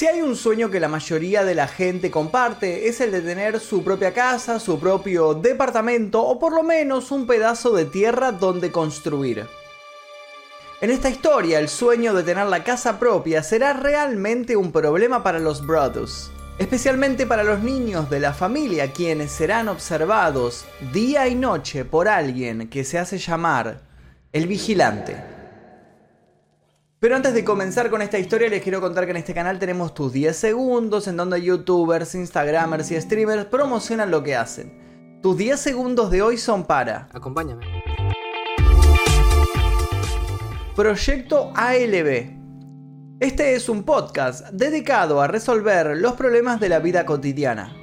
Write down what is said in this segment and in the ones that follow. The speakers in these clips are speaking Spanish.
Si hay un sueño que la mayoría de la gente comparte es el de tener su propia casa, su propio departamento o por lo menos un pedazo de tierra donde construir. En esta historia, el sueño de tener la casa propia será realmente un problema para los Brothers, especialmente para los niños de la familia quienes serán observados día y noche por alguien que se hace llamar el vigilante. Pero antes de comenzar con esta historia les quiero contar que en este canal tenemos tus 10 segundos en donde youtubers, instagramers y streamers promocionan lo que hacen. Tus 10 segundos de hoy son para... Acompáñame. Proyecto ALB. Este es un podcast dedicado a resolver los problemas de la vida cotidiana.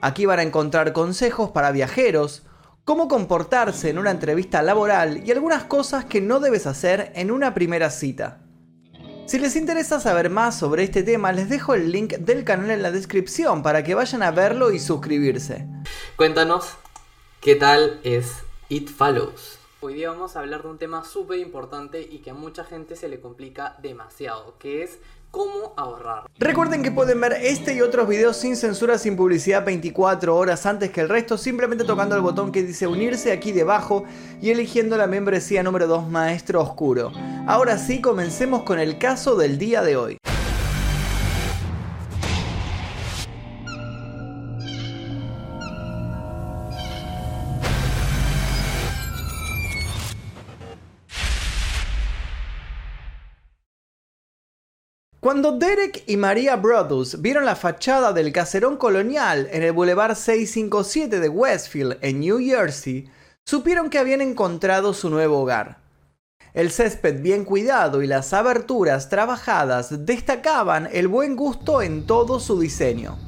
Aquí van a encontrar consejos para viajeros, cómo comportarse en una entrevista laboral y algunas cosas que no debes hacer en una primera cita. Si les interesa saber más sobre este tema, les dejo el link del canal en la descripción para que vayan a verlo y suscribirse. Cuéntanos qué tal es It. Hoy día vamos a hablar de un tema súper importante y que a mucha gente se le complica demasiado, que es cómo ahorrar. Recuerden que pueden ver este y otros videos sin censura, sin publicidad 24 horas antes que el resto, simplemente tocando el botón que dice unirse aquí debajo y eligiendo la membresía número 2 Maestro Oscuro. Ahora sí, comencemos con el caso del día de hoy. Cuando Derek y María Brodus vieron la fachada del caserón colonial en el Boulevard 657 de Westfield, en New Jersey, supieron que habían encontrado su nuevo hogar. El césped bien cuidado y las aberturas trabajadas destacaban el buen gusto en todo su diseño.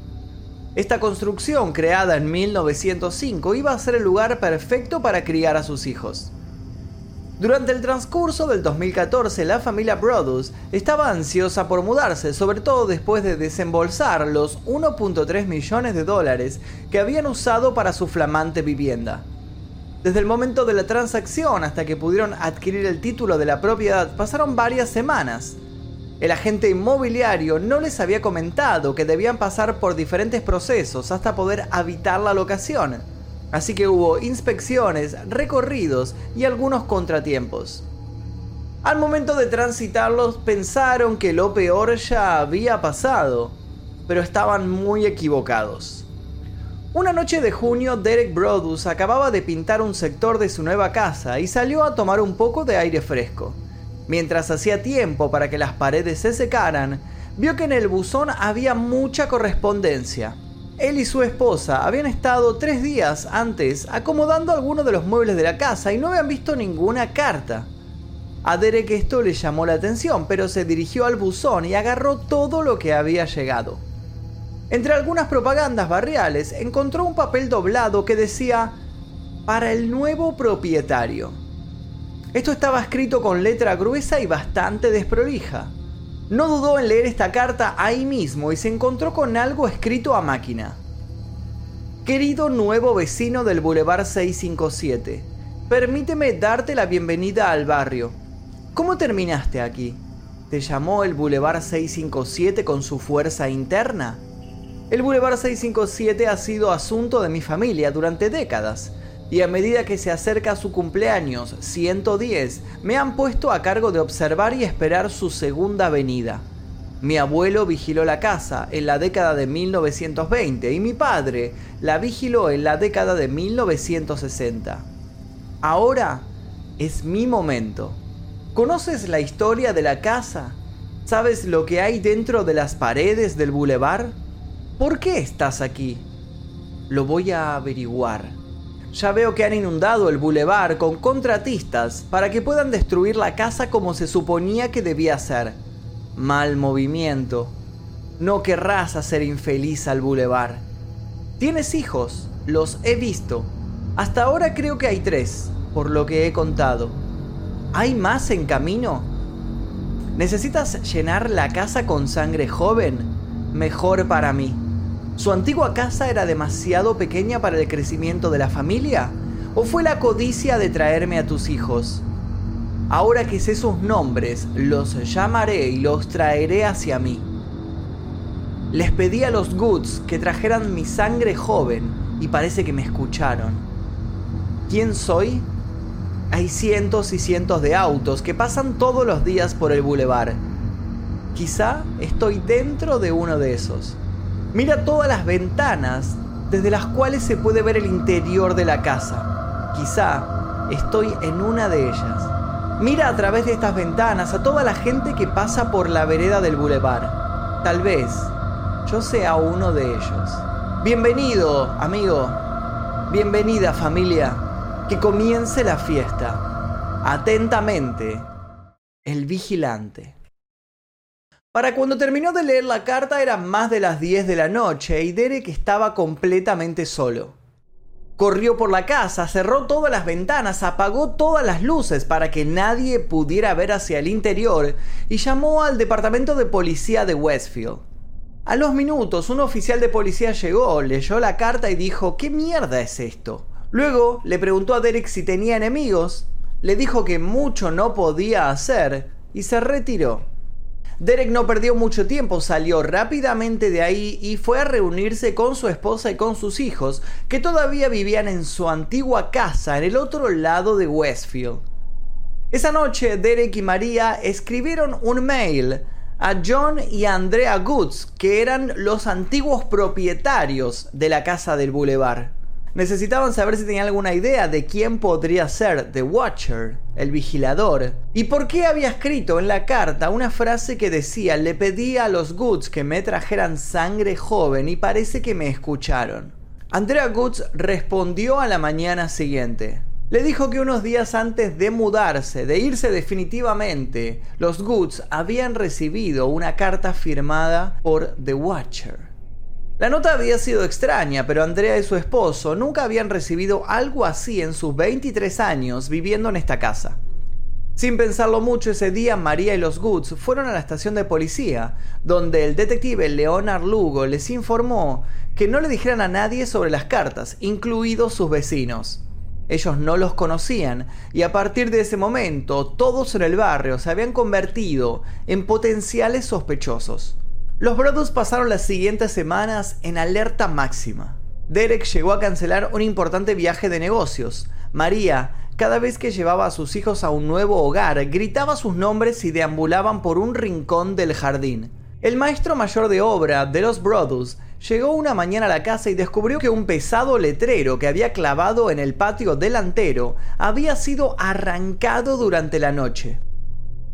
Esta construcción, creada en 1905, iba a ser el lugar perfecto para criar a sus hijos. Durante el transcurso del 2014, la familia Brodus estaba ansiosa por mudarse, sobre todo después de desembolsar los 1.3 millones de dólares que habían usado para su flamante vivienda. Desde el momento de la transacción hasta que pudieron adquirir el título de la propiedad pasaron varias semanas. El agente inmobiliario no les había comentado que debían pasar por diferentes procesos hasta poder habitar la locación Así que hubo inspecciones, recorridos y algunos contratiempos. Al momento de transitarlos pensaron que lo peor ya había pasado, pero estaban muy equivocados. Una noche de junio, Derek Brodus acababa de pintar un sector de su nueva casa y salió a tomar un poco de aire fresco. Mientras hacía tiempo para que las paredes se secaran, vio que en el buzón había mucha correspondencia. Él y su esposa habían estado tres días antes acomodando algunos de los muebles de la casa y no habían visto ninguna carta. A Derek esto le llamó la atención, pero se dirigió al buzón y agarró todo lo que había llegado. Entre algunas propagandas barriales encontró un papel doblado que decía para el nuevo propietario. Esto estaba escrito con letra gruesa y bastante desprolija. No dudó en leer esta carta ahí mismo y se encontró con algo escrito a máquina. Querido nuevo vecino del Boulevard 657, permíteme darte la bienvenida al barrio. ¿Cómo terminaste aquí? ¿Te llamó el Boulevard 657 con su fuerza interna? El Boulevard 657 ha sido asunto de mi familia durante décadas y a medida que se acerca su cumpleaños 110, me han puesto a cargo de observar y esperar su segunda venida. Mi abuelo vigiló la casa en la década de 1920 y mi padre la vigiló en la década de 1960. Ahora es mi momento. ¿Conoces la historia de la casa? ¿Sabes lo que hay dentro de las paredes del bulevar? ¿Por qué estás aquí? Lo voy a averiguar. Ya veo que han inundado el bulevar con contratistas para que puedan destruir la casa como se suponía que debía ser. Mal movimiento. No querrás hacer infeliz al bulevar. Tienes hijos, los he visto. Hasta ahora creo que hay tres, por lo que he contado. ¿Hay más en camino? ¿Necesitas llenar la casa con sangre joven? Mejor para mí. ¿Su antigua casa era demasiado pequeña para el crecimiento de la familia? ¿O fue la codicia de traerme a tus hijos? Ahora que sé sus nombres, los llamaré y los traeré hacia mí. Les pedí a los Goods que trajeran mi sangre joven y parece que me escucharon. ¿Quién soy? Hay cientos y cientos de autos que pasan todos los días por el bulevar. Quizá estoy dentro de uno de esos. Mira todas las ventanas desde las cuales se puede ver el interior de la casa. Quizá estoy en una de ellas. Mira a través de estas ventanas a toda la gente que pasa por la vereda del bulevar. Tal vez yo sea uno de ellos. Bienvenido, amigo. Bienvenida, familia. Que comience la fiesta. Atentamente, el vigilante. Para cuando terminó de leer la carta eran más de las 10 de la noche y Derek estaba completamente solo. Corrió por la casa, cerró todas las ventanas, apagó todas las luces para que nadie pudiera ver hacia el interior y llamó al departamento de policía de Westfield. A los minutos, un oficial de policía llegó, leyó la carta y dijo, ¿qué mierda es esto? Luego le preguntó a Derek si tenía enemigos, le dijo que mucho no podía hacer y se retiró. Derek no perdió mucho tiempo, salió rápidamente de ahí y fue a reunirse con su esposa y con sus hijos, que todavía vivían en su antigua casa en el otro lado de Westfield. Esa noche Derek y María escribieron un mail a John y Andrea Goods, que eran los antiguos propietarios de la casa del Boulevard necesitaban saber si tenían alguna idea de quién podría ser The Watcher, el vigilador, y por qué había escrito en la carta una frase que decía le pedí a los Goods que me trajeran sangre joven y parece que me escucharon. Andrea Goods respondió a la mañana siguiente. Le dijo que unos días antes de mudarse, de irse definitivamente, los Goods habían recibido una carta firmada por The Watcher. La nota había sido extraña, pero Andrea y su esposo nunca habían recibido algo así en sus 23 años viviendo en esta casa. Sin pensarlo mucho ese día, María y los Goods fueron a la estación de policía, donde el detective Leonard Lugo les informó que no le dijeran a nadie sobre las cartas, incluidos sus vecinos. Ellos no los conocían y a partir de ese momento todos en el barrio se habían convertido en potenciales sospechosos. Los Brothers pasaron las siguientes semanas en alerta máxima. Derek llegó a cancelar un importante viaje de negocios. María, cada vez que llevaba a sus hijos a un nuevo hogar, gritaba sus nombres y deambulaban por un rincón del jardín. El maestro mayor de obra de los Brothers llegó una mañana a la casa y descubrió que un pesado letrero que había clavado en el patio delantero había sido arrancado durante la noche.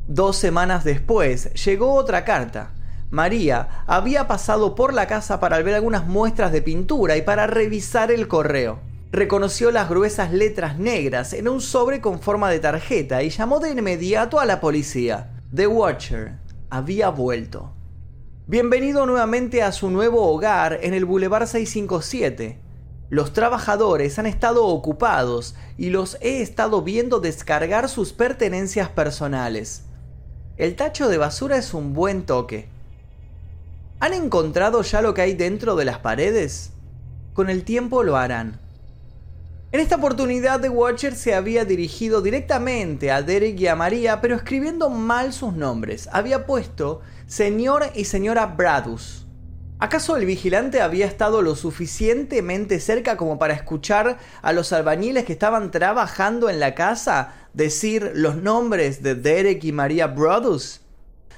Dos semanas después llegó otra carta María había pasado por la casa para ver algunas muestras de pintura y para revisar el correo. Reconoció las gruesas letras negras en un sobre con forma de tarjeta y llamó de inmediato a la policía. The Watcher había vuelto. Bienvenido nuevamente a su nuevo hogar en el Boulevard 657. Los trabajadores han estado ocupados y los he estado viendo descargar sus pertenencias personales. El tacho de basura es un buen toque. ¿Han encontrado ya lo que hay dentro de las paredes? Con el tiempo lo harán. En esta oportunidad The Watcher se había dirigido directamente a Derek y a María, pero escribiendo mal sus nombres. Había puesto señor y señora Bradus. ¿Acaso el vigilante había estado lo suficientemente cerca como para escuchar a los albañiles que estaban trabajando en la casa decir los nombres de Derek y María Bradus?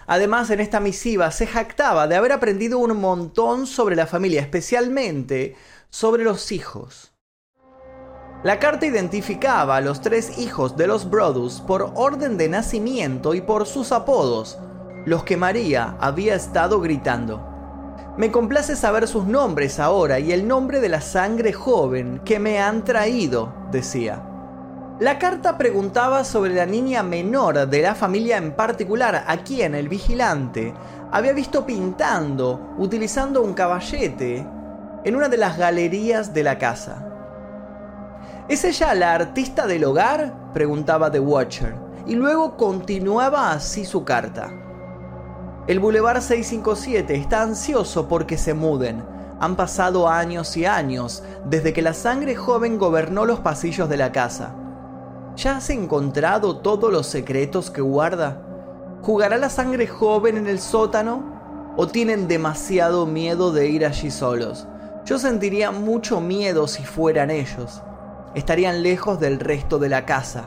Además, en esta misiva se jactaba de haber aprendido un montón sobre la familia, especialmente sobre los hijos. La carta identificaba a los tres hijos de los Brodus por orden de nacimiento y por sus apodos, los que María había estado gritando. Me complace saber sus nombres ahora y el nombre de la sangre joven que me han traído, decía. La carta preguntaba sobre la niña menor de la familia en particular, a quien el vigilante había visto pintando, utilizando un caballete, en una de las galerías de la casa. ¿Es ella la artista del hogar? preguntaba The Watcher, y luego continuaba así su carta. El Boulevard 657 está ansioso porque se muden. Han pasado años y años desde que la sangre joven gobernó los pasillos de la casa. ¿Ya has encontrado todos los secretos que guarda? ¿Jugará la sangre joven en el sótano? ¿O tienen demasiado miedo de ir allí solos? Yo sentiría mucho miedo si fueran ellos. Estarían lejos del resto de la casa.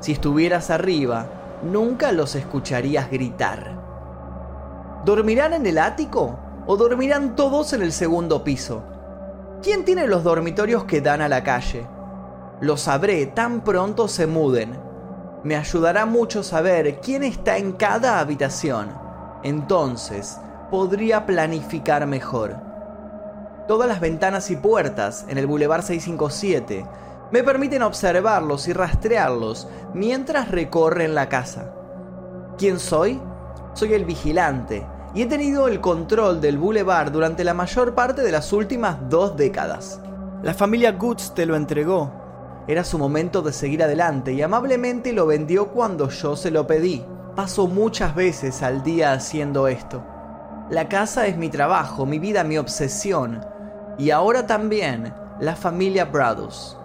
Si estuvieras arriba, nunca los escucharías gritar. ¿Dormirán en el ático o dormirán todos en el segundo piso? ¿Quién tiene los dormitorios que dan a la calle? Lo sabré tan pronto se muden. Me ayudará mucho saber quién está en cada habitación. Entonces, podría planificar mejor. Todas las ventanas y puertas en el Boulevard 657 me permiten observarlos y rastrearlos mientras recorren la casa. ¿Quién soy? Soy el vigilante y he tenido el control del boulevard durante la mayor parte de las últimas dos décadas. La familia Goods te lo entregó. Era su momento de seguir adelante y amablemente lo vendió cuando yo se lo pedí. Paso muchas veces al día haciendo esto. La casa es mi trabajo, mi vida, mi obsesión. Y ahora también la familia Brothers.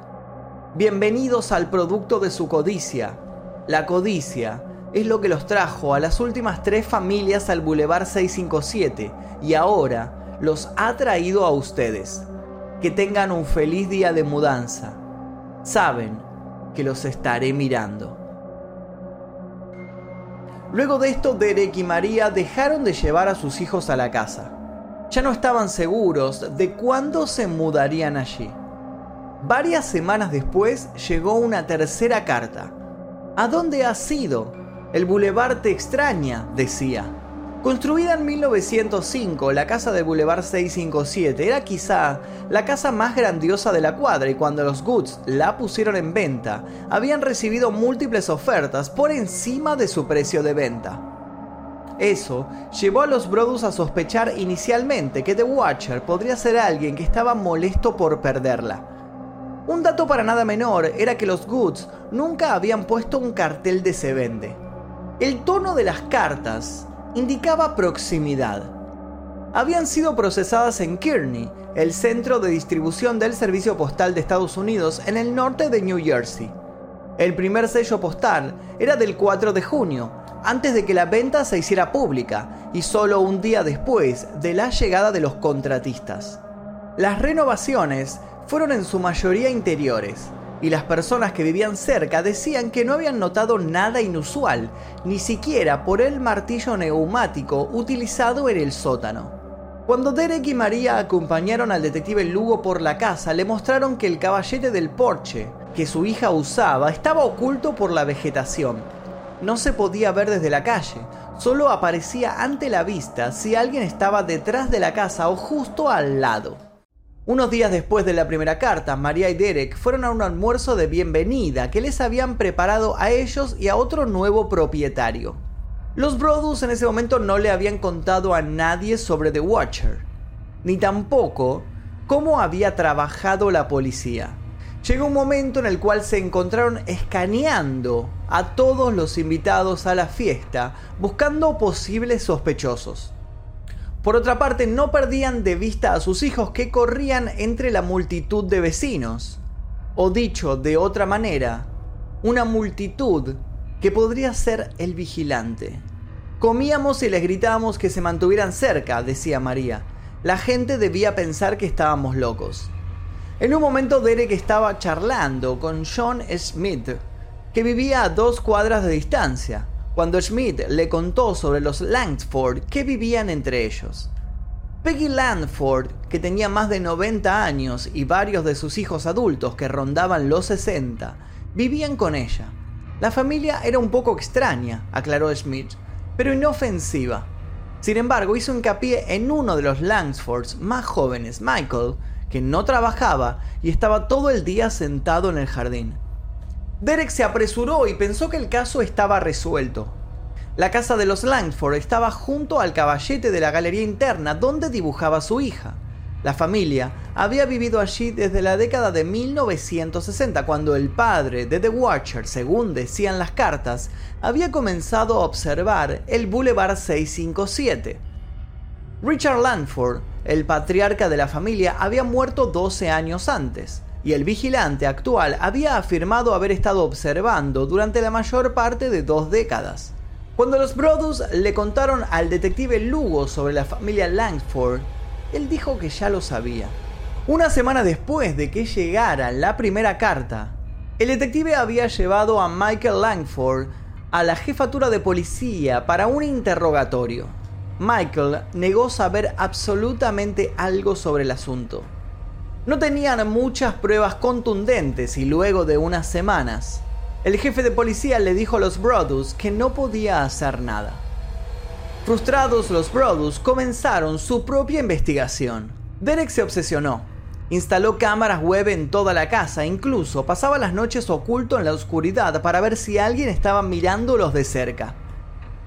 Bienvenidos al producto de su codicia. La codicia es lo que los trajo a las últimas tres familias al Boulevard 657 y ahora los ha traído a ustedes. Que tengan un feliz día de mudanza. Saben que los estaré mirando. Luego de esto, Derek y María dejaron de llevar a sus hijos a la casa. Ya no estaban seguros de cuándo se mudarían allí. Varias semanas después llegó una tercera carta. ¿A dónde has ido? El Boulevard te extraña, decía. Construida en 1905, la casa de Boulevard 657 era quizá la casa más grandiosa de la cuadra y cuando los Goods la pusieron en venta, habían recibido múltiples ofertas por encima de su precio de venta. Eso llevó a los Brothers a sospechar inicialmente que The Watcher podría ser alguien que estaba molesto por perderla. Un dato para nada menor era que los Goods nunca habían puesto un cartel de se vende. El tono de las cartas indicaba proximidad. Habían sido procesadas en Kearney, el centro de distribución del Servicio Postal de Estados Unidos en el norte de New Jersey. El primer sello postal era del 4 de junio, antes de que la venta se hiciera pública y solo un día después de la llegada de los contratistas. Las renovaciones fueron en su mayoría interiores, y las personas que vivían cerca decían que no habían notado nada inusual, ni siquiera por el martillo neumático utilizado en el sótano. Cuando Derek y María acompañaron al detective Lugo por la casa, le mostraron que el caballete del porche que su hija usaba estaba oculto por la vegetación. No se podía ver desde la calle, solo aparecía ante la vista si alguien estaba detrás de la casa o justo al lado. Unos días después de la primera carta, María y Derek fueron a un almuerzo de bienvenida que les habían preparado a ellos y a otro nuevo propietario. Los Brodus en ese momento no le habían contado a nadie sobre The Watcher, ni tampoco cómo había trabajado la policía. Llegó un momento en el cual se encontraron escaneando a todos los invitados a la fiesta, buscando posibles sospechosos. Por otra parte, no perdían de vista a sus hijos que corrían entre la multitud de vecinos. O dicho de otra manera, una multitud que podría ser el vigilante. Comíamos y les gritábamos que se mantuvieran cerca, decía María. La gente debía pensar que estábamos locos. En un momento Derek estaba charlando con John Smith, que vivía a dos cuadras de distancia cuando Schmidt le contó sobre los Langford que vivían entre ellos. Peggy Langford, que tenía más de 90 años y varios de sus hijos adultos que rondaban los 60, vivían con ella. La familia era un poco extraña, aclaró Schmidt, pero inofensiva. Sin embargo, hizo hincapié en uno de los Langsfords más jóvenes, Michael, que no trabajaba y estaba todo el día sentado en el jardín. Derek se apresuró y pensó que el caso estaba resuelto. La casa de los Langford estaba junto al caballete de la galería interna donde dibujaba su hija. La familia había vivido allí desde la década de 1960 cuando el padre de The Watcher, según decían las cartas, había comenzado a observar el Boulevard 657. Richard Langford, el patriarca de la familia, había muerto 12 años antes y el vigilante actual había afirmado haber estado observando durante la mayor parte de dos décadas. Cuando los Brothers le contaron al detective Lugo sobre la familia Langford, él dijo que ya lo sabía. Una semana después de que llegara la primera carta, el detective había llevado a Michael Langford a la jefatura de policía para un interrogatorio. Michael negó saber absolutamente algo sobre el asunto. No tenían muchas pruebas contundentes y luego de unas semanas, el jefe de policía le dijo a los Brothers que no podía hacer nada. Frustrados los Brothers comenzaron su propia investigación. Derek se obsesionó. Instaló cámaras web en toda la casa, incluso pasaba las noches oculto en la oscuridad para ver si alguien estaba mirándolos de cerca.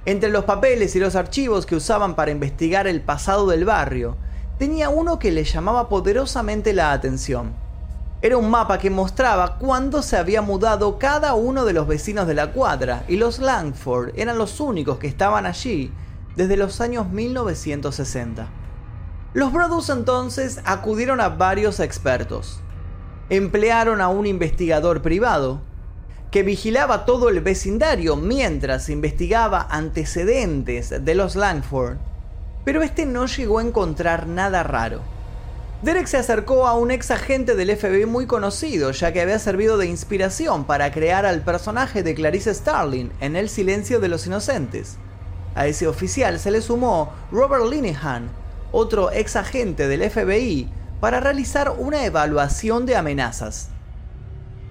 Entre los papeles y los archivos que usaban para investigar el pasado del barrio, tenía uno que le llamaba poderosamente la atención. Era un mapa que mostraba cuándo se había mudado cada uno de los vecinos de la cuadra y los Langford eran los únicos que estaban allí desde los años 1960. Los Brothers entonces acudieron a varios expertos. Emplearon a un investigador privado que vigilaba todo el vecindario mientras investigaba antecedentes de los Langford, pero este no llegó a encontrar nada raro. Derek se acercó a un ex agente del FBI muy conocido, ya que había servido de inspiración para crear al personaje de Clarice Starling en El silencio de los inocentes. A ese oficial se le sumó Robert Linehan, otro ex agente del FBI, para realizar una evaluación de amenazas.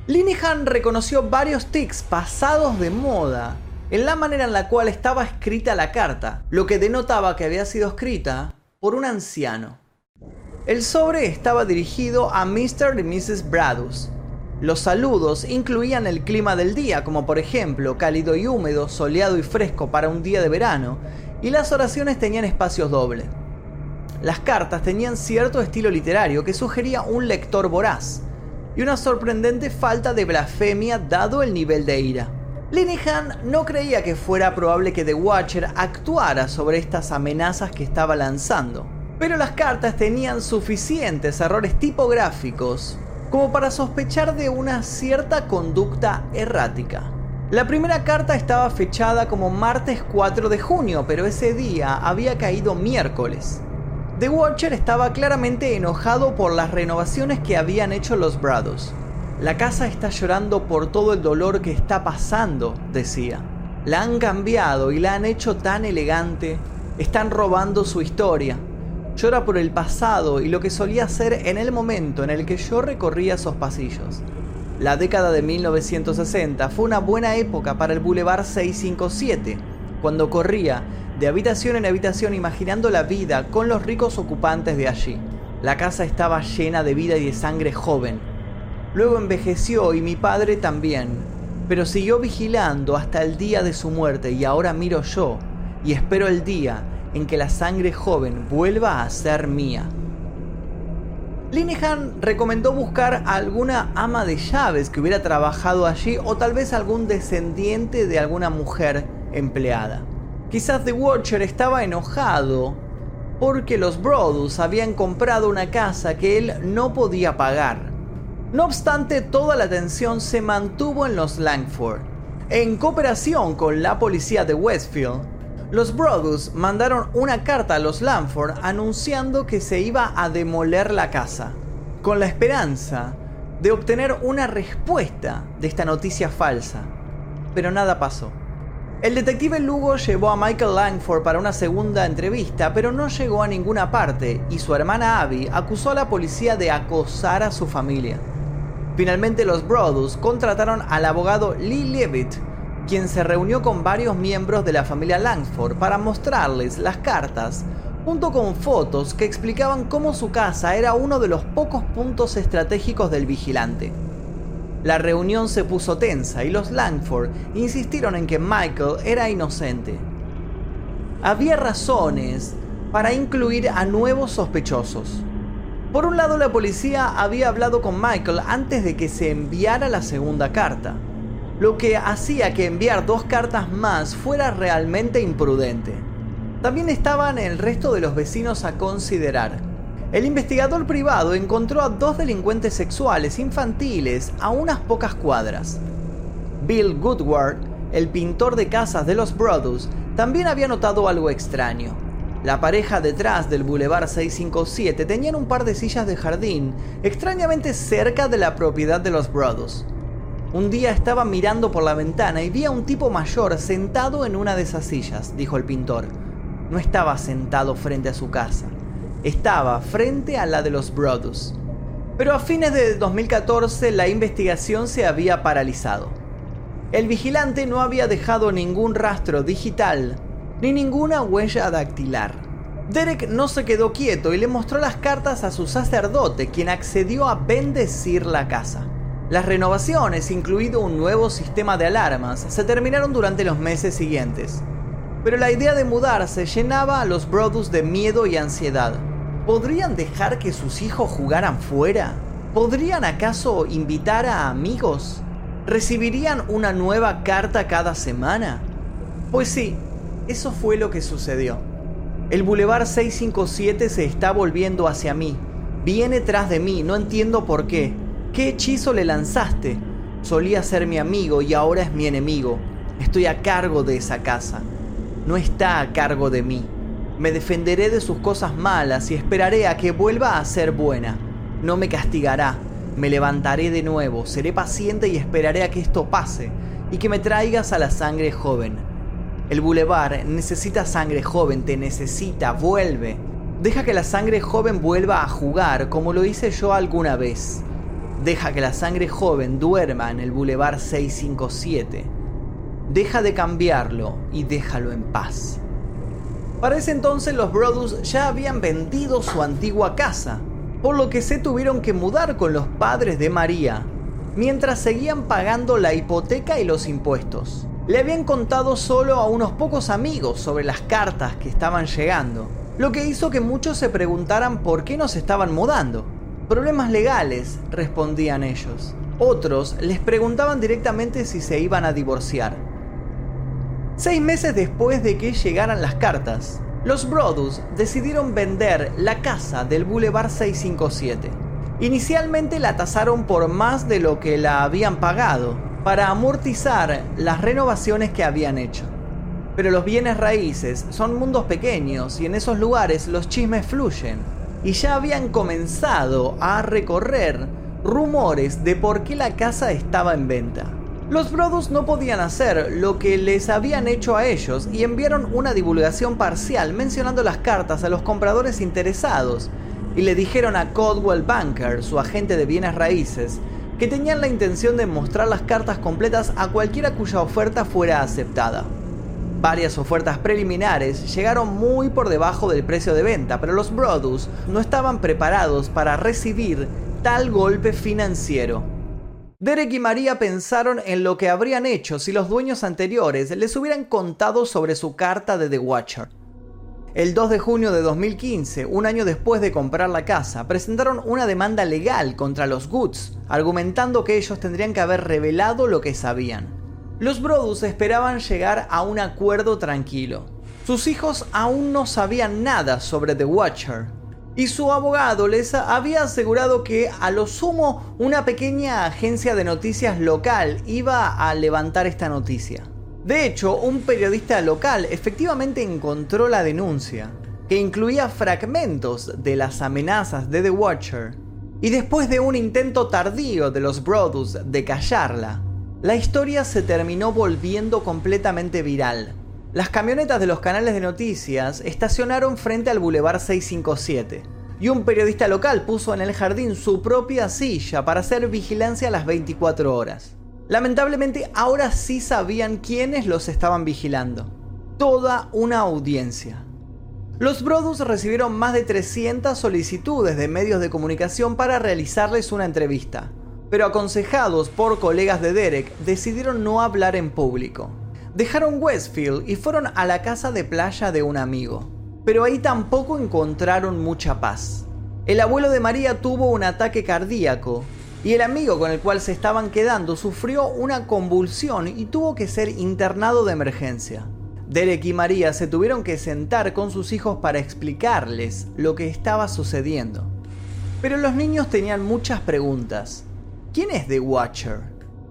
Linehan reconoció varios tics pasados de moda en la manera en la cual estaba escrita la carta, lo que denotaba que había sido escrita por un anciano. El sobre estaba dirigido a Mr. y Mrs. Bradus. Los saludos incluían el clima del día, como por ejemplo cálido y húmedo, soleado y fresco para un día de verano, y las oraciones tenían espacios dobles. Las cartas tenían cierto estilo literario que sugería un lector voraz, y una sorprendente falta de blasfemia dado el nivel de ira. Linehan no creía que fuera probable que The Watcher actuara sobre estas amenazas que estaba lanzando, pero las cartas tenían suficientes errores tipográficos como para sospechar de una cierta conducta errática. La primera carta estaba fechada como martes 4 de junio, pero ese día había caído miércoles. The Watcher estaba claramente enojado por las renovaciones que habían hecho los Brothers. La casa está llorando por todo el dolor que está pasando, decía. La han cambiado y la han hecho tan elegante. Están robando su historia. Llora por el pasado y lo que solía ser en el momento en el que yo recorría esos pasillos. La década de 1960 fue una buena época para el Boulevard 657, cuando corría de habitación en habitación imaginando la vida con los ricos ocupantes de allí. La casa estaba llena de vida y de sangre joven. Luego envejeció y mi padre también, pero siguió vigilando hasta el día de su muerte y ahora miro yo y espero el día en que la sangre joven vuelva a ser mía. Linehan recomendó buscar a alguna ama de llaves que hubiera trabajado allí o tal vez algún descendiente de alguna mujer empleada. Quizás The Watcher estaba enojado porque los Brothers habían comprado una casa que él no podía pagar. No obstante, toda la atención se mantuvo en los Langford. En cooperación con la policía de Westfield, los Brothers mandaron una carta a los Langford anunciando que se iba a demoler la casa, con la esperanza de obtener una respuesta de esta noticia falsa. Pero nada pasó. El detective Lugo llevó a Michael Langford para una segunda entrevista, pero no llegó a ninguna parte y su hermana Abby acusó a la policía de acosar a su familia. Finalmente los Brothers contrataron al abogado Lee Levitt, quien se reunió con varios miembros de la familia Langford para mostrarles las cartas, junto con fotos que explicaban cómo su casa era uno de los pocos puntos estratégicos del vigilante. La reunión se puso tensa y los Langford insistieron en que Michael era inocente. Había razones para incluir a nuevos sospechosos. Por un lado, la policía había hablado con Michael antes de que se enviara la segunda carta, lo que hacía que enviar dos cartas más fuera realmente imprudente. También estaban el resto de los vecinos a considerar. El investigador privado encontró a dos delincuentes sexuales infantiles a unas pocas cuadras. Bill Goodward el pintor de casas de los Brothers, también había notado algo extraño. La pareja detrás del Boulevard 657 tenían un par de sillas de jardín extrañamente cerca de la propiedad de los Brothers. Un día estaba mirando por la ventana y vi a un tipo mayor sentado en una de esas sillas, dijo el pintor. No estaba sentado frente a su casa, estaba frente a la de los Brothers. Pero a fines de 2014 la investigación se había paralizado. El vigilante no había dejado ningún rastro digital ni ninguna huella dactilar. Derek no se quedó quieto y le mostró las cartas a su sacerdote, quien accedió a bendecir la casa. Las renovaciones, incluido un nuevo sistema de alarmas, se terminaron durante los meses siguientes. Pero la idea de mudarse llenaba a los Brothers de miedo y ansiedad. ¿Podrían dejar que sus hijos jugaran fuera? ¿Podrían acaso invitar a amigos? ¿Recibirían una nueva carta cada semana? Pues sí, eso fue lo que sucedió. El Boulevard 657 se está volviendo hacia mí. Viene tras de mí, no entiendo por qué. ¿Qué hechizo le lanzaste? Solía ser mi amigo y ahora es mi enemigo. Estoy a cargo de esa casa. No está a cargo de mí. Me defenderé de sus cosas malas y esperaré a que vuelva a ser buena. No me castigará, me levantaré de nuevo, seré paciente y esperaré a que esto pase y que me traigas a la sangre joven. El bulevar necesita sangre joven, te necesita, vuelve. Deja que la sangre joven vuelva a jugar como lo hice yo alguna vez. Deja que la sangre joven duerma en el bulevar 657. Deja de cambiarlo y déjalo en paz. Para ese entonces los Brothers ya habían vendido su antigua casa por lo que se tuvieron que mudar con los padres de María, mientras seguían pagando la hipoteca y los impuestos. Le habían contado solo a unos pocos amigos sobre las cartas que estaban llegando, lo que hizo que muchos se preguntaran por qué no se estaban mudando. Problemas legales, respondían ellos. Otros les preguntaban directamente si se iban a divorciar. Seis meses después de que llegaran las cartas, los Brothers decidieron vender la casa del Boulevard 657. Inicialmente la tasaron por más de lo que la habían pagado, para amortizar las renovaciones que habían hecho. Pero los bienes raíces son mundos pequeños y en esos lugares los chismes fluyen. Y ya habían comenzado a recorrer rumores de por qué la casa estaba en venta. Los Brothers no podían hacer lo que les habían hecho a ellos y enviaron una divulgación parcial mencionando las cartas a los compradores interesados y le dijeron a Codwell Banker, su agente de bienes raíces, que tenían la intención de mostrar las cartas completas a cualquiera cuya oferta fuera aceptada. Varias ofertas preliminares llegaron muy por debajo del precio de venta, pero los Brothers no estaban preparados para recibir tal golpe financiero. Derek y María pensaron en lo que habrían hecho si los dueños anteriores les hubieran contado sobre su carta de The Watcher. El 2 de junio de 2015, un año después de comprar la casa, presentaron una demanda legal contra los Goods, argumentando que ellos tendrían que haber revelado lo que sabían. Los Brodus esperaban llegar a un acuerdo tranquilo. Sus hijos aún no sabían nada sobre The Watcher, y su abogado les había asegurado que a lo sumo una pequeña agencia de noticias local iba a levantar esta noticia. De hecho, un periodista local efectivamente encontró la denuncia, que incluía fragmentos de las amenazas de The Watcher, y después de un intento tardío de los Brothers de callarla, la historia se terminó volviendo completamente viral. Las camionetas de los canales de noticias estacionaron frente al Boulevard 657 y un periodista local puso en el jardín su propia silla para hacer vigilancia a las 24 horas. Lamentablemente ahora sí sabían quiénes los estaban vigilando. Toda una audiencia. Los Brothers recibieron más de 300 solicitudes de medios de comunicación para realizarles una entrevista, pero aconsejados por colegas de Derek decidieron no hablar en público dejaron Westfield y fueron a la casa de playa de un amigo. Pero ahí tampoco encontraron mucha paz. El abuelo de María tuvo un ataque cardíaco y el amigo con el cual se estaban quedando sufrió una convulsión y tuvo que ser internado de emergencia. Derek y María se tuvieron que sentar con sus hijos para explicarles lo que estaba sucediendo. Pero los niños tenían muchas preguntas. ¿Quién es The Watcher?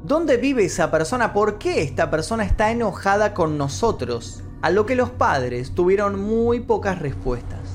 ¿Dónde vive esa persona? ¿Por qué esta persona está enojada con nosotros? A lo que los padres tuvieron muy pocas respuestas.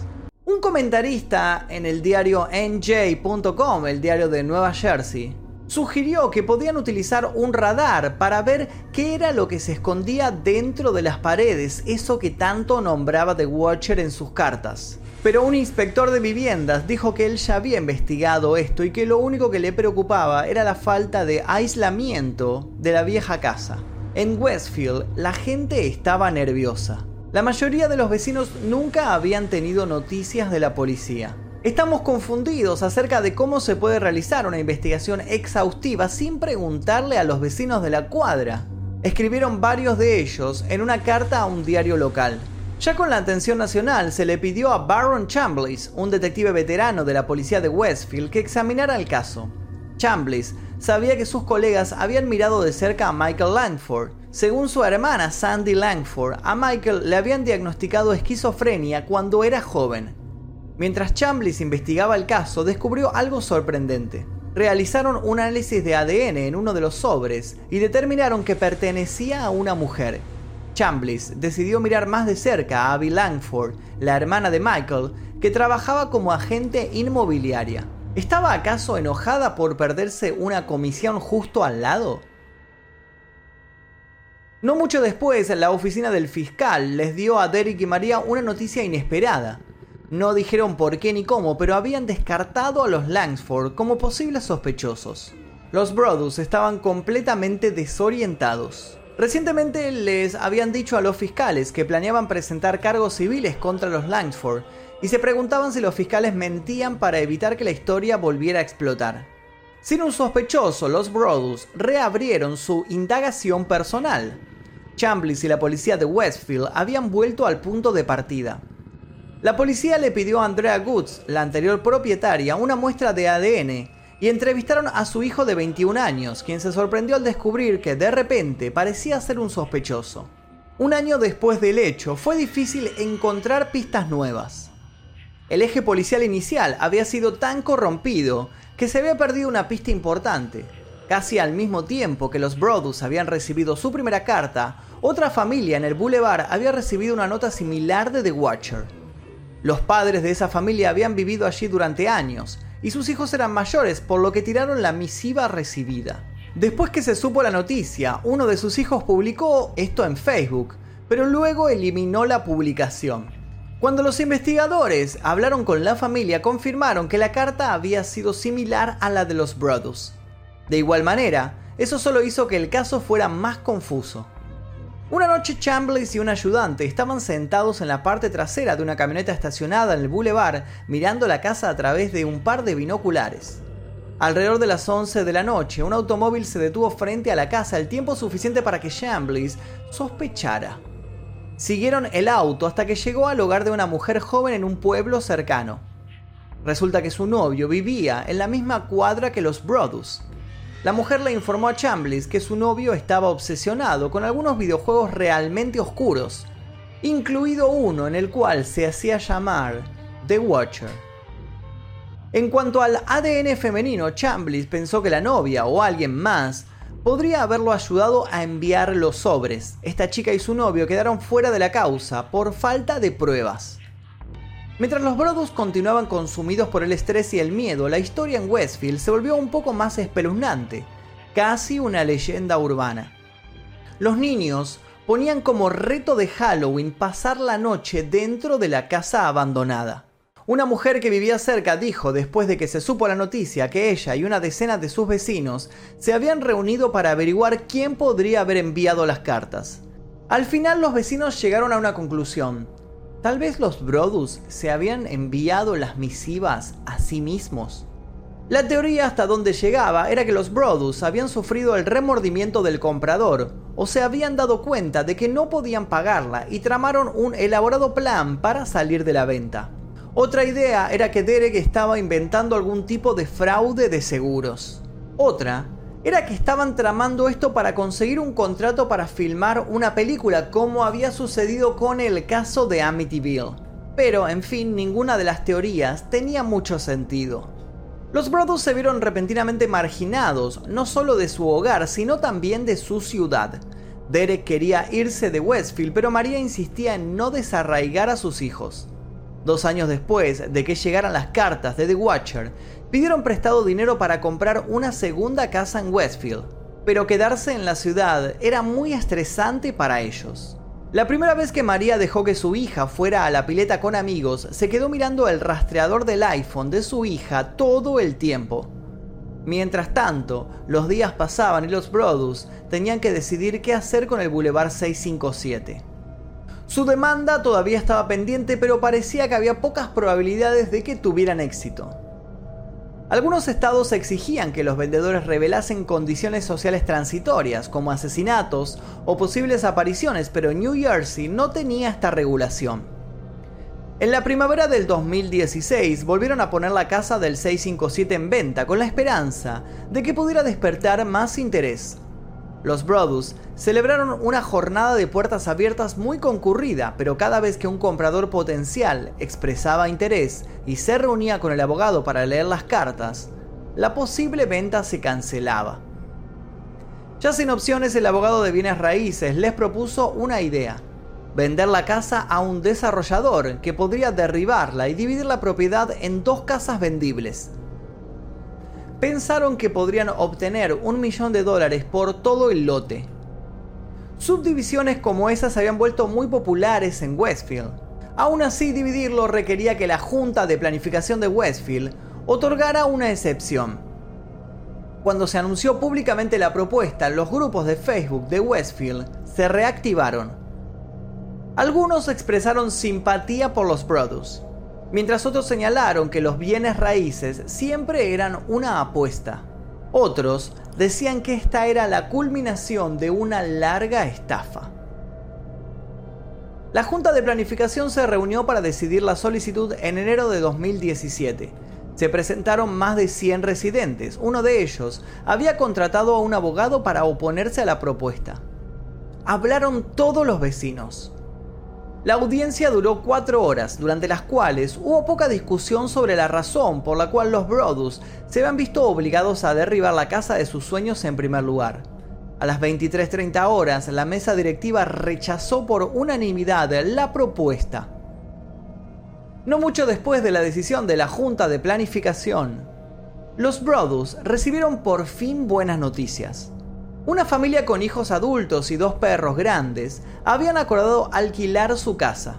Un comentarista en el diario NJ.com, el diario de Nueva Jersey, sugirió que podían utilizar un radar para ver qué era lo que se escondía dentro de las paredes, eso que tanto nombraba The Watcher en sus cartas. Pero un inspector de viviendas dijo que él ya había investigado esto y que lo único que le preocupaba era la falta de aislamiento de la vieja casa. En Westfield la gente estaba nerviosa. La mayoría de los vecinos nunca habían tenido noticias de la policía. Estamos confundidos acerca de cómo se puede realizar una investigación exhaustiva sin preguntarle a los vecinos de la cuadra. Escribieron varios de ellos en una carta a un diario local. Ya con la atención nacional se le pidió a Baron Chambliss, un detective veterano de la policía de Westfield, que examinara el caso. Chambliss sabía que sus colegas habían mirado de cerca a Michael Langford. Según su hermana Sandy Langford, a Michael le habían diagnosticado esquizofrenia cuando era joven Mientras Chambliss investigaba el caso, descubrió algo sorprendente. Realizaron un análisis de ADN en uno de los sobres y determinaron que pertenecía a una mujer. Chambliss decidió mirar más de cerca a Abby Langford, la hermana de Michael, que trabajaba como agente inmobiliaria. ¿Estaba acaso enojada por perderse una comisión justo al lado? No mucho después, la oficina del fiscal les dio a Derek y María una noticia inesperada. No dijeron por qué ni cómo, pero habían descartado a los Langsford como posibles sospechosos. Los Brodus estaban completamente desorientados. Recientemente les habían dicho a los fiscales que planeaban presentar cargos civiles contra los Langsford y se preguntaban si los fiscales mentían para evitar que la historia volviera a explotar. Sin un sospechoso, los Brodus reabrieron su indagación personal. Chambliss y la policía de Westfield habían vuelto al punto de partida. La policía le pidió a Andrea Goods, la anterior propietaria, una muestra de ADN y entrevistaron a su hijo de 21 años, quien se sorprendió al descubrir que de repente parecía ser un sospechoso. Un año después del hecho, fue difícil encontrar pistas nuevas. El eje policial inicial había sido tan corrompido que se había perdido una pista importante. Casi al mismo tiempo que los Brodus habían recibido su primera carta, otra familia en el Boulevard había recibido una nota similar de The Watcher. Los padres de esa familia habían vivido allí durante años y sus hijos eran mayores, por lo que tiraron la misiva recibida. Después que se supo la noticia, uno de sus hijos publicó esto en Facebook, pero luego eliminó la publicación. Cuando los investigadores hablaron con la familia, confirmaron que la carta había sido similar a la de los Brothers. De igual manera, eso solo hizo que el caso fuera más confuso. Una noche Chambliss y un ayudante estaban sentados en la parte trasera de una camioneta estacionada en el boulevard mirando la casa a través de un par de binoculares. Alrededor de las 11 de la noche, un automóvil se detuvo frente a la casa el tiempo suficiente para que Chambliss sospechara. Siguieron el auto hasta que llegó al hogar de una mujer joven en un pueblo cercano. Resulta que su novio vivía en la misma cuadra que los Brodus, la mujer le informó a Chambliss que su novio estaba obsesionado con algunos videojuegos realmente oscuros, incluido uno en el cual se hacía llamar The Watcher. En cuanto al ADN femenino, Chambliss pensó que la novia o alguien más podría haberlo ayudado a enviar los sobres. Esta chica y su novio quedaron fuera de la causa por falta de pruebas. Mientras los Brodus continuaban consumidos por el estrés y el miedo, la historia en Westfield se volvió un poco más espeluznante, casi una leyenda urbana. Los niños ponían como reto de Halloween pasar la noche dentro de la casa abandonada. Una mujer que vivía cerca dijo, después de que se supo la noticia, que ella y una decena de sus vecinos se habían reunido para averiguar quién podría haber enviado las cartas. Al final los vecinos llegaron a una conclusión. Tal vez los Brodus se habían enviado las misivas a sí mismos. La teoría hasta donde llegaba era que los Brodus habían sufrido el remordimiento del comprador o se habían dado cuenta de que no podían pagarla y tramaron un elaborado plan para salir de la venta. Otra idea era que Derek estaba inventando algún tipo de fraude de seguros. Otra era que estaban tramando esto para conseguir un contrato para filmar una película como había sucedido con el caso de Amityville. Pero, en fin, ninguna de las teorías tenía mucho sentido. Los Brothers se vieron repentinamente marginados, no solo de su hogar, sino también de su ciudad. Derek quería irse de Westfield, pero María insistía en no desarraigar a sus hijos. Dos años después de que llegaran las cartas de The Watcher, pidieron prestado dinero para comprar una segunda casa en Westfield, pero quedarse en la ciudad era muy estresante para ellos. La primera vez que María dejó que su hija fuera a la pileta con amigos, se quedó mirando el rastreador del iPhone de su hija todo el tiempo. Mientras tanto, los días pasaban y los Brothers tenían que decidir qué hacer con el Boulevard 657. Su demanda todavía estaba pendiente, pero parecía que había pocas probabilidades de que tuvieran éxito. Algunos estados exigían que los vendedores revelasen condiciones sociales transitorias, como asesinatos o posibles apariciones, pero New Jersey no tenía esta regulación. En la primavera del 2016 volvieron a poner la casa del 657 en venta con la esperanza de que pudiera despertar más interés. Los Brothers celebraron una jornada de puertas abiertas muy concurrida, pero cada vez que un comprador potencial expresaba interés y se reunía con el abogado para leer las cartas, la posible venta se cancelaba. Ya sin opciones, el abogado de bienes raíces les propuso una idea. Vender la casa a un desarrollador que podría derribarla y dividir la propiedad en dos casas vendibles pensaron que podrían obtener un millón de dólares por todo el lote. Subdivisiones como esas se habían vuelto muy populares en Westfield. Aún así, dividirlo requería que la Junta de Planificación de Westfield otorgara una excepción. Cuando se anunció públicamente la propuesta, los grupos de Facebook de Westfield se reactivaron. Algunos expresaron simpatía por los Brothers, mientras otros señalaron que los bienes raíces siempre eran una apuesta. Otros decían que esta era la culminación de una larga estafa. La Junta de Planificación se reunió para decidir la solicitud en enero de 2017. Se presentaron más de 100 residentes. Uno de ellos había contratado a un abogado para oponerse a la propuesta. Hablaron todos los vecinos. La audiencia duró cuatro horas, durante las cuales hubo poca discusión sobre la razón por la cual los Brothers se habían visto obligados a derribar la casa de sus sueños en primer lugar. A las 23.30 horas, la mesa directiva rechazó por unanimidad la propuesta. No mucho después de la decisión de la Junta de Planificación, los Brothers recibieron por fin buenas noticias. Una familia con hijos adultos y dos perros grandes habían acordado alquilar su casa.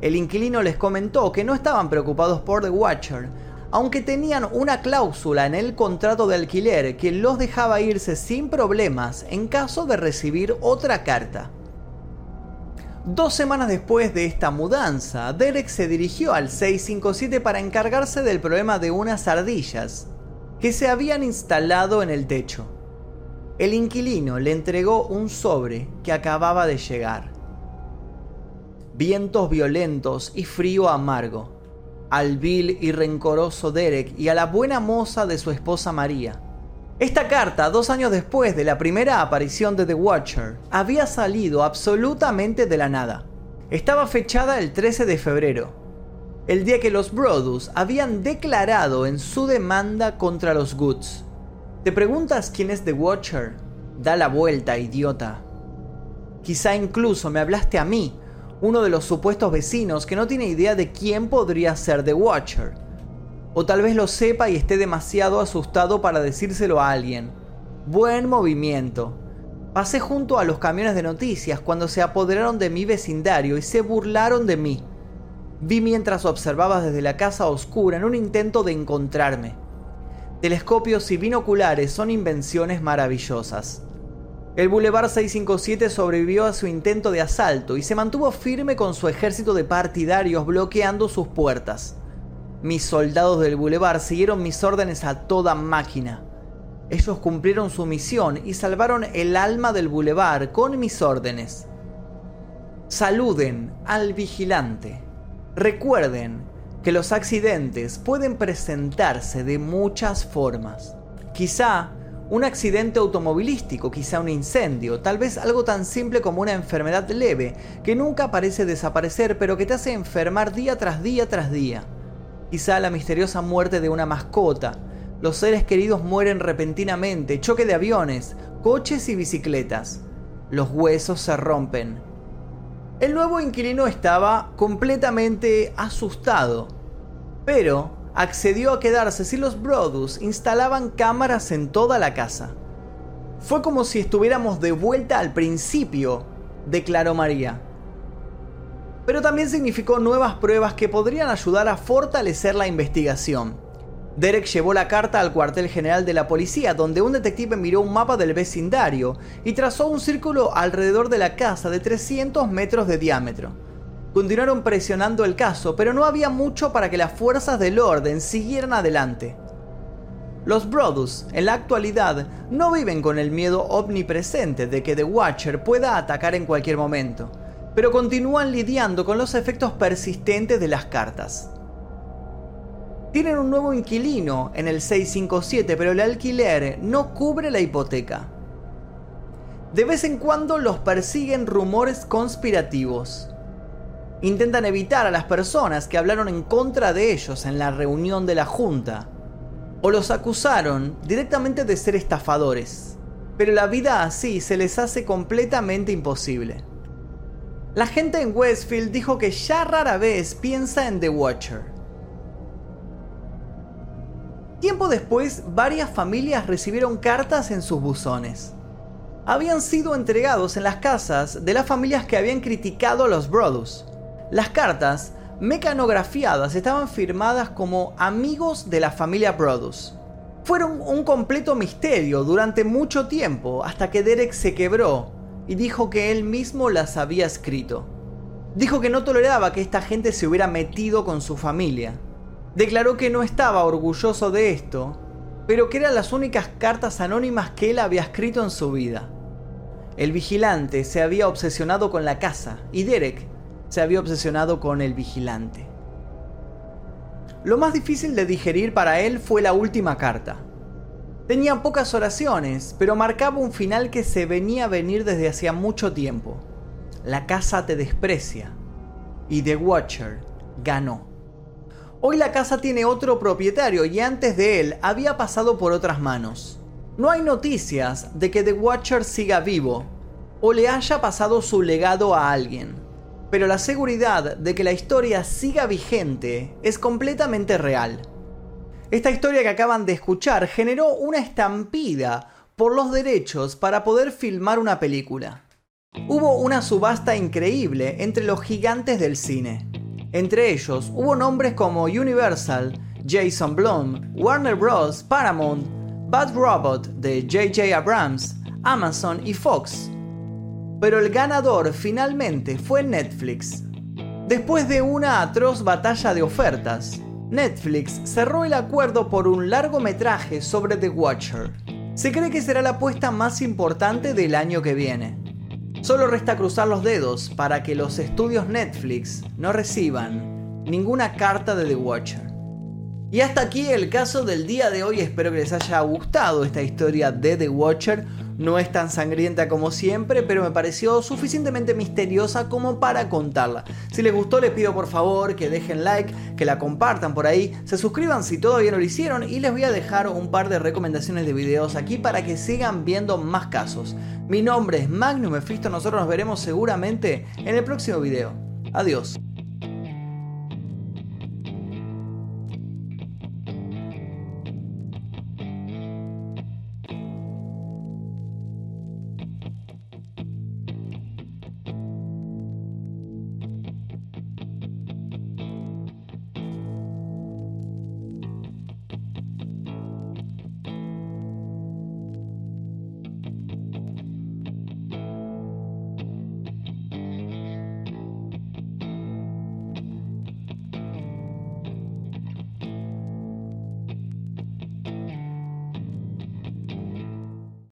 El inquilino les comentó que no estaban preocupados por The Watcher, aunque tenían una cláusula en el contrato de alquiler que los dejaba irse sin problemas en caso de recibir otra carta. Dos semanas después de esta mudanza, Derek se dirigió al 657 para encargarse del problema de unas ardillas que se habían instalado en el techo el inquilino le entregó un sobre que acababa de llegar. Vientos violentos y frío amargo. Al vil y rencoroso Derek y a la buena moza de su esposa María. Esta carta, dos años después de la primera aparición de The Watcher, había salido absolutamente de la nada. Estaba fechada el 13 de febrero, el día que los Brothers habían declarado en su demanda contra los Goods. ¿Te preguntas quién es The Watcher? Da la vuelta, idiota. Quizá incluso me hablaste a mí, uno de los supuestos vecinos que no tiene idea de quién podría ser The Watcher. O tal vez lo sepa y esté demasiado asustado para decírselo a alguien. Buen movimiento. Pasé junto a los camiones de noticias cuando se apoderaron de mi vecindario y se burlaron de mí. Vi mientras observabas desde la casa oscura en un intento de encontrarme. Telescopios y binoculares son invenciones maravillosas. El Boulevard 657 sobrevivió a su intento de asalto y se mantuvo firme con su ejército de partidarios bloqueando sus puertas. Mis soldados del Boulevard siguieron mis órdenes a toda máquina. Ellos cumplieron su misión y salvaron el alma del Boulevard con mis órdenes. Saluden al vigilante. Recuerden que los accidentes pueden presentarse de muchas formas. Quizá un accidente automovilístico, quizá un incendio, tal vez algo tan simple como una enfermedad leve que nunca parece desaparecer pero que te hace enfermar día tras día tras día. Quizá la misteriosa muerte de una mascota, Los seres queridos mueren repentinamente, choque de aviones, coches y bicicletas. Los huesos se rompen. El nuevo inquilino estaba completamente asustado, pero accedió a quedarse si los Brodus instalaban cámaras en toda la casa. Fue como si estuviéramos de vuelta al principio, declaró María. Pero también significó nuevas pruebas que podrían ayudar a fortalecer la investigación. Derek llevó la carta al cuartel general de la policía, donde un detective miró un mapa del vecindario y trazó un círculo alrededor de la casa de 300 metros de diámetro. Continuaron presionando el caso, pero no había mucho para que las fuerzas del orden siguieran adelante. Los Brodus, en la actualidad, no viven con el miedo omnipresente de que The Watcher pueda atacar en cualquier momento, pero continúan lidiando con los efectos persistentes de las cartas. Tienen un nuevo inquilino en el 657, pero el alquiler no cubre la hipoteca. De vez en cuando los persiguen rumores conspirativos. Intentan evitar a las personas que hablaron en contra de ellos en la reunión de la Junta. O los acusaron directamente de ser estafadores. Pero la vida así se les hace completamente imposible. La gente en Westfield dijo que ya rara vez piensa en The Watcher Tiempo después, varias familias recibieron cartas en sus buzones. Habían sido entregados en las casas de las familias que habían criticado a los Brodus. Las cartas, mecanografiadas, estaban firmadas como amigos de la familia Brodus. Fueron un completo misterio durante mucho tiempo hasta que Derek se quebró y dijo que él mismo las había escrito. Dijo que no toleraba que esta gente se hubiera metido con su familia declaró que no estaba orgulloso de esto, pero que eran las únicas cartas anónimas que él había escrito en su vida. El vigilante se había obsesionado con la casa y Derek se había obsesionado con el vigilante. Lo más difícil de digerir para él fue la última carta. Tenía pocas oraciones, pero marcaba un final que se venía a venir desde hacía mucho tiempo. La casa te desprecia. Y The Watcher ganó. Hoy la casa tiene otro propietario y antes de él había pasado por otras manos. No hay noticias de que The Watcher siga vivo o le haya pasado su legado a alguien, pero la seguridad de que la historia siga vigente es completamente real. Esta historia que acaban de escuchar generó una estampida por los derechos para poder filmar una película. Hubo una subasta increíble entre los gigantes del cine. Entre ellos hubo nombres como Universal, Jason Blum, Warner Bros., Paramount, Bad Robot de J.J. Abrams, Amazon y Fox. Pero el ganador finalmente fue Netflix. Después de una atroz batalla de ofertas, Netflix cerró el acuerdo por un largometraje sobre The Watcher. Se cree que será la apuesta más importante del año que viene. Solo resta cruzar los dedos para que los estudios Netflix no reciban ninguna carta de The Watcher. Y hasta aquí el caso del día de hoy, espero que les haya gustado esta historia de The Watcher. No es tan sangrienta como siempre, pero me pareció suficientemente misteriosa como para contarla. Si les gustó, les pido por favor que dejen like, que la compartan por ahí, se suscriban si todavía no lo hicieron y les voy a dejar un par de recomendaciones de videos aquí para que sigan viendo más casos. Mi nombre es Magnum Mephisto, nosotros nos veremos seguramente en el próximo video. Adiós.